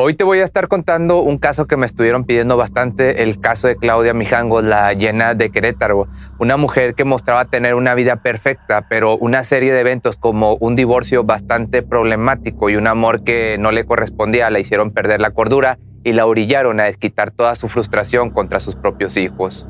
Hoy te voy a estar contando un caso que me estuvieron pidiendo bastante, el caso de Claudia Mijangos, la llena de Querétaro, una mujer que mostraba tener una vida perfecta, pero una serie de eventos como un divorcio bastante problemático y un amor que no le correspondía la hicieron perder la cordura y la orillaron a desquitar toda su frustración contra sus propios hijos.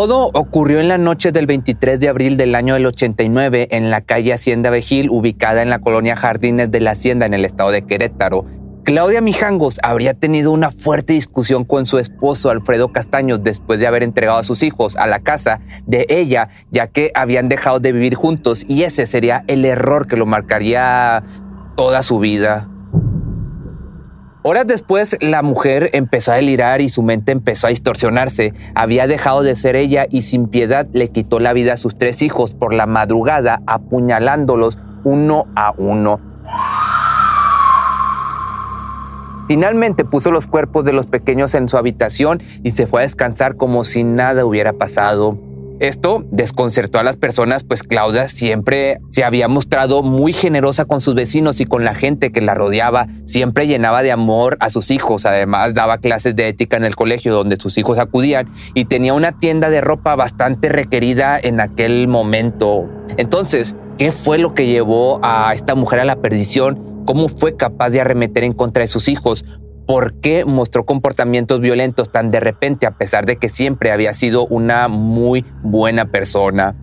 Todo ocurrió en la noche del 23 de abril del año del 89 en la calle Hacienda Vejil, ubicada en la colonia Jardines de la Hacienda en el estado de Querétaro. Claudia Mijangos habría tenido una fuerte discusión con su esposo Alfredo Castaños después de haber entregado a sus hijos a la casa de ella, ya que habían dejado de vivir juntos y ese sería el error que lo marcaría toda su vida. Horas después, la mujer empezó a delirar y su mente empezó a distorsionarse. Había dejado de ser ella y sin piedad le quitó la vida a sus tres hijos por la madrugada, apuñalándolos uno a uno. Finalmente puso los cuerpos de los pequeños en su habitación y se fue a descansar como si nada hubiera pasado. Esto desconcertó a las personas, pues Claudia siempre se había mostrado muy generosa con sus vecinos y con la gente que la rodeaba, siempre llenaba de amor a sus hijos, además daba clases de ética en el colegio donde sus hijos acudían y tenía una tienda de ropa bastante requerida en aquel momento. Entonces, ¿qué fue lo que llevó a esta mujer a la perdición? ¿Cómo fue capaz de arremeter en contra de sus hijos? Por qué mostró comportamientos violentos tan de repente a pesar de que siempre había sido una muy buena persona.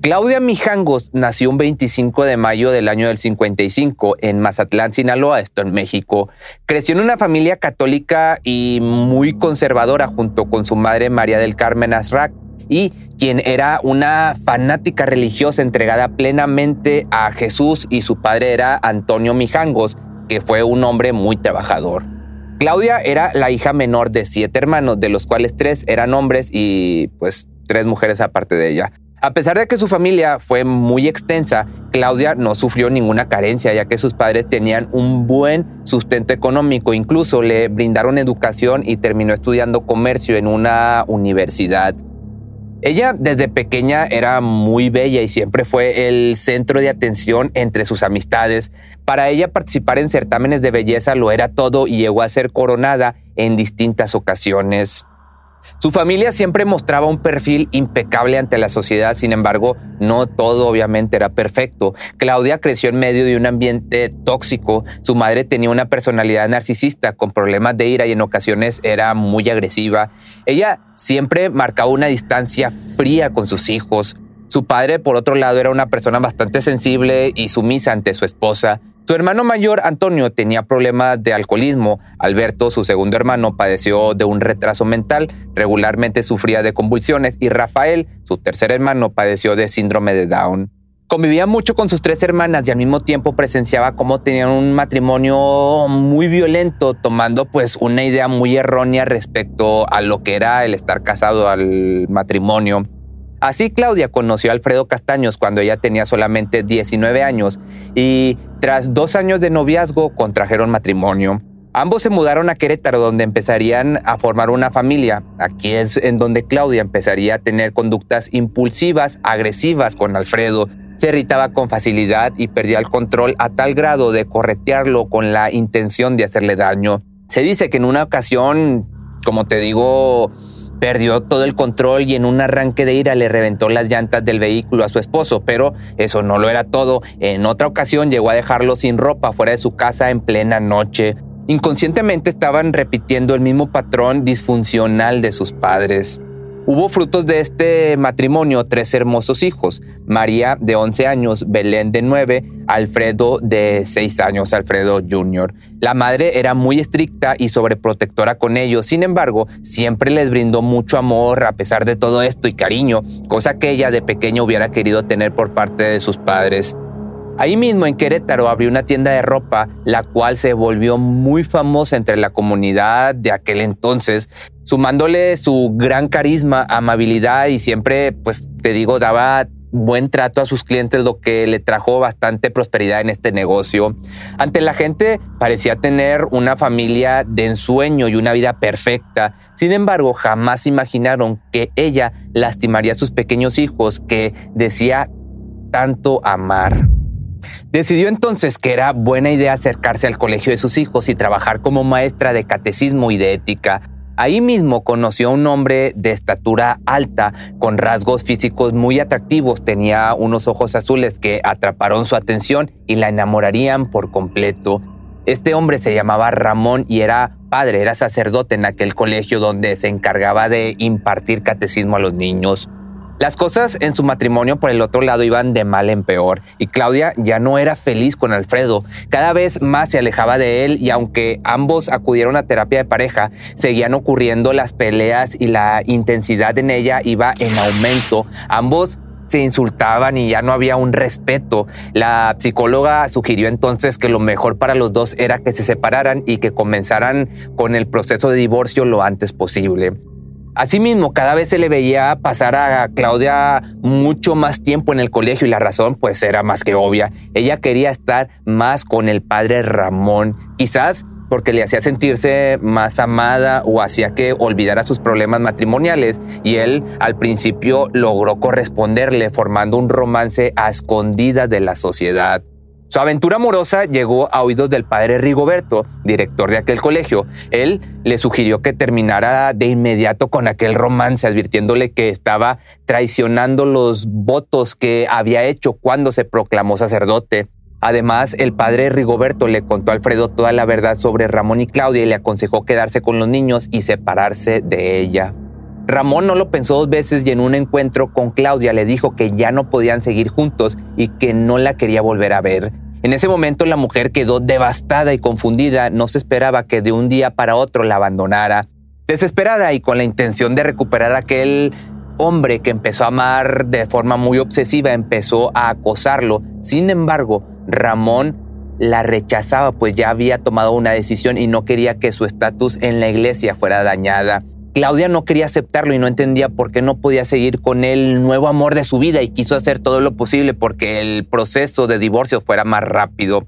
Claudia Mijangos nació un 25 de mayo del año del 55 en Mazatlán, Sinaloa, esto en México. Creció en una familia católica y muy conservadora junto con su madre María del Carmen Azrac y quien era una fanática religiosa entregada plenamente a Jesús y su padre era Antonio Mijangos, que fue un hombre muy trabajador. Claudia era la hija menor de siete hermanos, de los cuales tres eran hombres y pues tres mujeres aparte de ella. A pesar de que su familia fue muy extensa, Claudia no sufrió ninguna carencia, ya que sus padres tenían un buen sustento económico, incluso le brindaron educación y terminó estudiando comercio en una universidad. Ella desde pequeña era muy bella y siempre fue el centro de atención entre sus amistades. Para ella participar en certámenes de belleza lo era todo y llegó a ser coronada en distintas ocasiones. Su familia siempre mostraba un perfil impecable ante la sociedad, sin embargo, no todo obviamente era perfecto. Claudia creció en medio de un ambiente tóxico, su madre tenía una personalidad narcisista con problemas de ira y en ocasiones era muy agresiva. Ella siempre marcaba una distancia fría con sus hijos. Su padre, por otro lado, era una persona bastante sensible y sumisa ante su esposa. Su hermano mayor, Antonio, tenía problemas de alcoholismo. Alberto, su segundo hermano, padeció de un retraso mental, regularmente sufría de convulsiones y Rafael, su tercer hermano, padeció de síndrome de Down. Convivía mucho con sus tres hermanas y al mismo tiempo presenciaba cómo tenían un matrimonio muy violento, tomando pues una idea muy errónea respecto a lo que era el estar casado al matrimonio. Así Claudia conoció a Alfredo Castaños cuando ella tenía solamente 19 años y tras dos años de noviazgo contrajeron matrimonio. Ambos se mudaron a Querétaro donde empezarían a formar una familia. Aquí es en donde Claudia empezaría a tener conductas impulsivas, agresivas con Alfredo. Se irritaba con facilidad y perdía el control a tal grado de corretearlo con la intención de hacerle daño. Se dice que en una ocasión, como te digo, Perdió todo el control y en un arranque de ira le reventó las llantas del vehículo a su esposo, pero eso no lo era todo. En otra ocasión llegó a dejarlo sin ropa fuera de su casa en plena noche. Inconscientemente estaban repitiendo el mismo patrón disfuncional de sus padres. Hubo frutos de este matrimonio tres hermosos hijos, María de 11 años, Belén de 9, Alfredo de seis años, Alfredo Jr. La madre era muy estricta y sobreprotectora con ellos, sin embargo, siempre les brindó mucho amor a pesar de todo esto y cariño, cosa que ella de pequeña hubiera querido tener por parte de sus padres. Ahí mismo en Querétaro abrió una tienda de ropa, la cual se volvió muy famosa entre la comunidad de aquel entonces, sumándole su gran carisma, amabilidad y siempre, pues te digo, daba buen trato a sus clientes, lo que le trajo bastante prosperidad en este negocio. Ante la gente parecía tener una familia de ensueño y una vida perfecta. Sin embargo, jamás imaginaron que ella lastimaría a sus pequeños hijos que decía tanto amar. Decidió entonces que era buena idea acercarse al colegio de sus hijos y trabajar como maestra de catecismo y de ética. Ahí mismo conoció a un hombre de estatura alta, con rasgos físicos muy atractivos, tenía unos ojos azules que atraparon su atención y la enamorarían por completo. Este hombre se llamaba Ramón y era padre, era sacerdote en aquel colegio donde se encargaba de impartir catecismo a los niños. Las cosas en su matrimonio por el otro lado iban de mal en peor y Claudia ya no era feliz con Alfredo. Cada vez más se alejaba de él y aunque ambos acudieron a terapia de pareja, seguían ocurriendo las peleas y la intensidad en ella iba en aumento. Ambos se insultaban y ya no había un respeto. La psicóloga sugirió entonces que lo mejor para los dos era que se separaran y que comenzaran con el proceso de divorcio lo antes posible. Asimismo, cada vez se le veía pasar a Claudia mucho más tiempo en el colegio y la razón pues era más que obvia. Ella quería estar más con el padre Ramón, quizás porque le hacía sentirse más amada o hacía que olvidara sus problemas matrimoniales y él al principio logró corresponderle formando un romance a escondidas de la sociedad. Su aventura amorosa llegó a oídos del padre Rigoberto, director de aquel colegio. Él le sugirió que terminara de inmediato con aquel romance, advirtiéndole que estaba traicionando los votos que había hecho cuando se proclamó sacerdote. Además, el padre Rigoberto le contó a Alfredo toda la verdad sobre Ramón y Claudia y le aconsejó quedarse con los niños y separarse de ella. Ramón no lo pensó dos veces y en un encuentro con Claudia le dijo que ya no podían seguir juntos y que no la quería volver a ver. En ese momento la mujer quedó devastada y confundida, no se esperaba que de un día para otro la abandonara. Desesperada y con la intención de recuperar a aquel hombre que empezó a amar de forma muy obsesiva, empezó a acosarlo. Sin embargo, Ramón la rechazaba pues ya había tomado una decisión y no quería que su estatus en la iglesia fuera dañada. Claudia no quería aceptarlo y no entendía por qué no podía seguir con el nuevo amor de su vida y quiso hacer todo lo posible porque el proceso de divorcio fuera más rápido.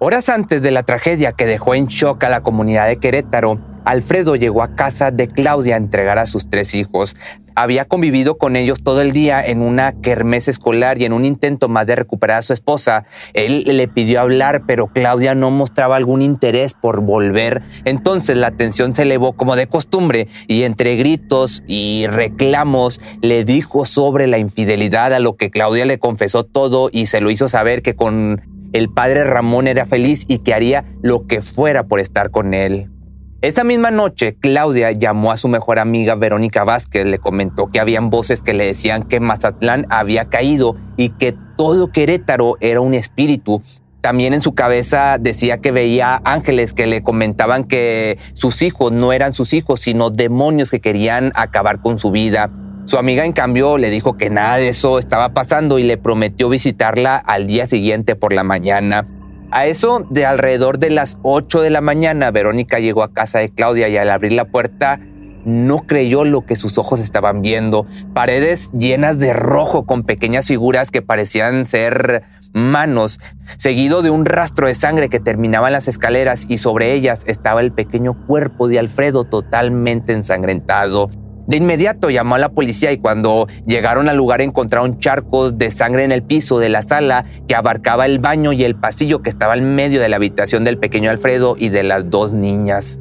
Horas antes de la tragedia que dejó en shock a la comunidad de Querétaro, Alfredo llegó a casa de Claudia a entregar a sus tres hijos. Había convivido con ellos todo el día en una kermés escolar y en un intento más de recuperar a su esposa. Él le pidió hablar, pero Claudia no mostraba algún interés por volver. Entonces la tensión se elevó como de costumbre y entre gritos y reclamos le dijo sobre la infidelidad a lo que Claudia le confesó todo y se lo hizo saber que con el padre Ramón era feliz y que haría lo que fuera por estar con él. Esa misma noche, Claudia llamó a su mejor amiga Verónica Vázquez, le comentó que habían voces que le decían que Mazatlán había caído y que todo Querétaro era un espíritu. También en su cabeza decía que veía ángeles que le comentaban que sus hijos no eran sus hijos, sino demonios que querían acabar con su vida. Su amiga, en cambio, le dijo que nada de eso estaba pasando y le prometió visitarla al día siguiente por la mañana. A eso de alrededor de las 8 de la mañana, Verónica llegó a casa de Claudia y al abrir la puerta no creyó lo que sus ojos estaban viendo. Paredes llenas de rojo con pequeñas figuras que parecían ser manos, seguido de un rastro de sangre que terminaba en las escaleras y sobre ellas estaba el pequeño cuerpo de Alfredo totalmente ensangrentado. De inmediato llamó a la policía y cuando llegaron al lugar encontraron charcos de sangre en el piso de la sala que abarcaba el baño y el pasillo que estaba en medio de la habitación del pequeño Alfredo y de las dos niñas.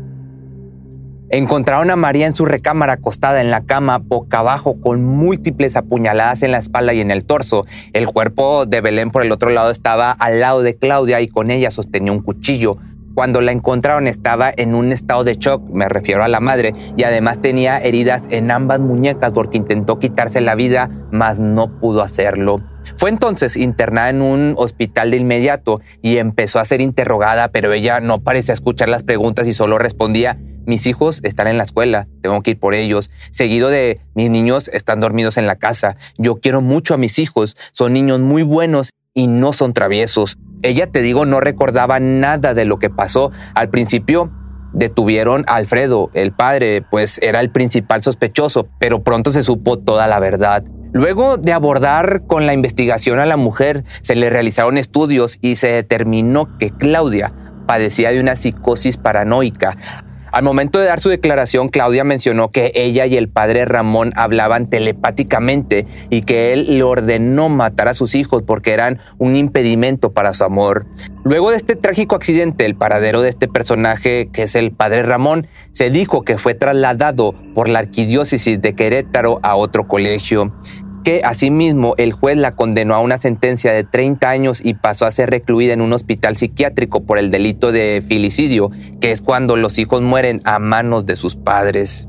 Encontraron a María en su recámara acostada en la cama boca abajo con múltiples apuñaladas en la espalda y en el torso. El cuerpo de Belén por el otro lado estaba al lado de Claudia y con ella sostenía un cuchillo. Cuando la encontraron estaba en un estado de shock, me refiero a la madre, y además tenía heridas en ambas muñecas porque intentó quitarse la vida, mas no pudo hacerlo. Fue entonces internada en un hospital de inmediato y empezó a ser interrogada, pero ella no parecía escuchar las preguntas y solo respondía, mis hijos están en la escuela, tengo que ir por ellos, seguido de mis niños están dormidos en la casa, yo quiero mucho a mis hijos, son niños muy buenos y no son traviesos. Ella, te digo, no recordaba nada de lo que pasó. Al principio detuvieron a Alfredo, el padre, pues era el principal sospechoso, pero pronto se supo toda la verdad. Luego de abordar con la investigación a la mujer, se le realizaron estudios y se determinó que Claudia padecía de una psicosis paranoica. Al momento de dar su declaración, Claudia mencionó que ella y el padre Ramón hablaban telepáticamente y que él le ordenó matar a sus hijos porque eran un impedimento para su amor. Luego de este trágico accidente, el paradero de este personaje, que es el padre Ramón, se dijo que fue trasladado por la arquidiócesis de Querétaro a otro colegio que asimismo el juez la condenó a una sentencia de 30 años y pasó a ser recluida en un hospital psiquiátrico por el delito de filicidio, que es cuando los hijos mueren a manos de sus padres.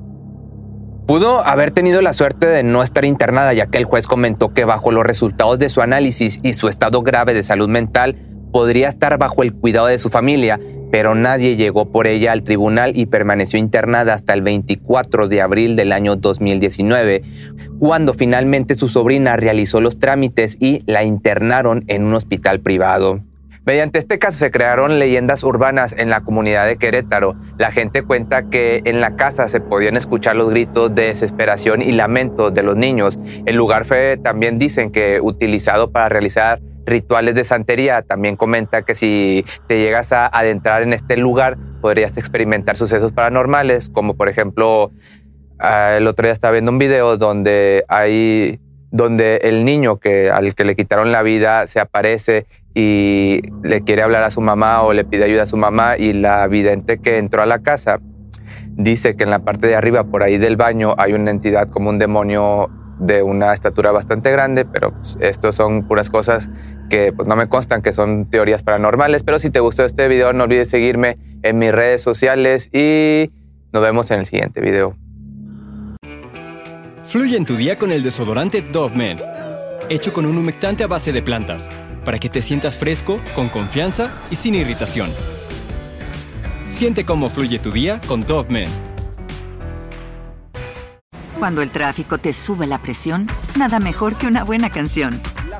Pudo haber tenido la suerte de no estar internada, ya que el juez comentó que bajo los resultados de su análisis y su estado grave de salud mental, podría estar bajo el cuidado de su familia, pero nadie llegó por ella al tribunal y permaneció internada hasta el 24 de abril del año 2019, cuando finalmente su sobrina realizó los trámites y la internaron en un hospital privado. Mediante este caso se crearon leyendas urbanas en la comunidad de Querétaro. La gente cuenta que en la casa se podían escuchar los gritos de desesperación y lamento de los niños. El lugar fue también dicen que utilizado para realizar rituales de santería. También comenta que si te llegas a adentrar en este lugar podrías experimentar sucesos paranormales, como por ejemplo Ah, el otro día estaba viendo un video donde hay donde el niño que al que le quitaron la vida se aparece y le quiere hablar a su mamá o le pide ayuda a su mamá y la vidente que entró a la casa dice que en la parte de arriba por ahí del baño hay una entidad como un demonio de una estatura bastante grande, pero pues, estos son puras cosas que pues, no me constan, que son teorías paranormales, pero si te gustó este video no olvides seguirme en mis redes sociales y nos vemos en el siguiente video. Fluye en tu día con el desodorante Dove Men, hecho con un humectante a base de plantas, para que te sientas fresco, con confianza y sin irritación. Siente cómo fluye tu día con Dove Men. Cuando el tráfico te sube la presión, nada mejor que una buena canción.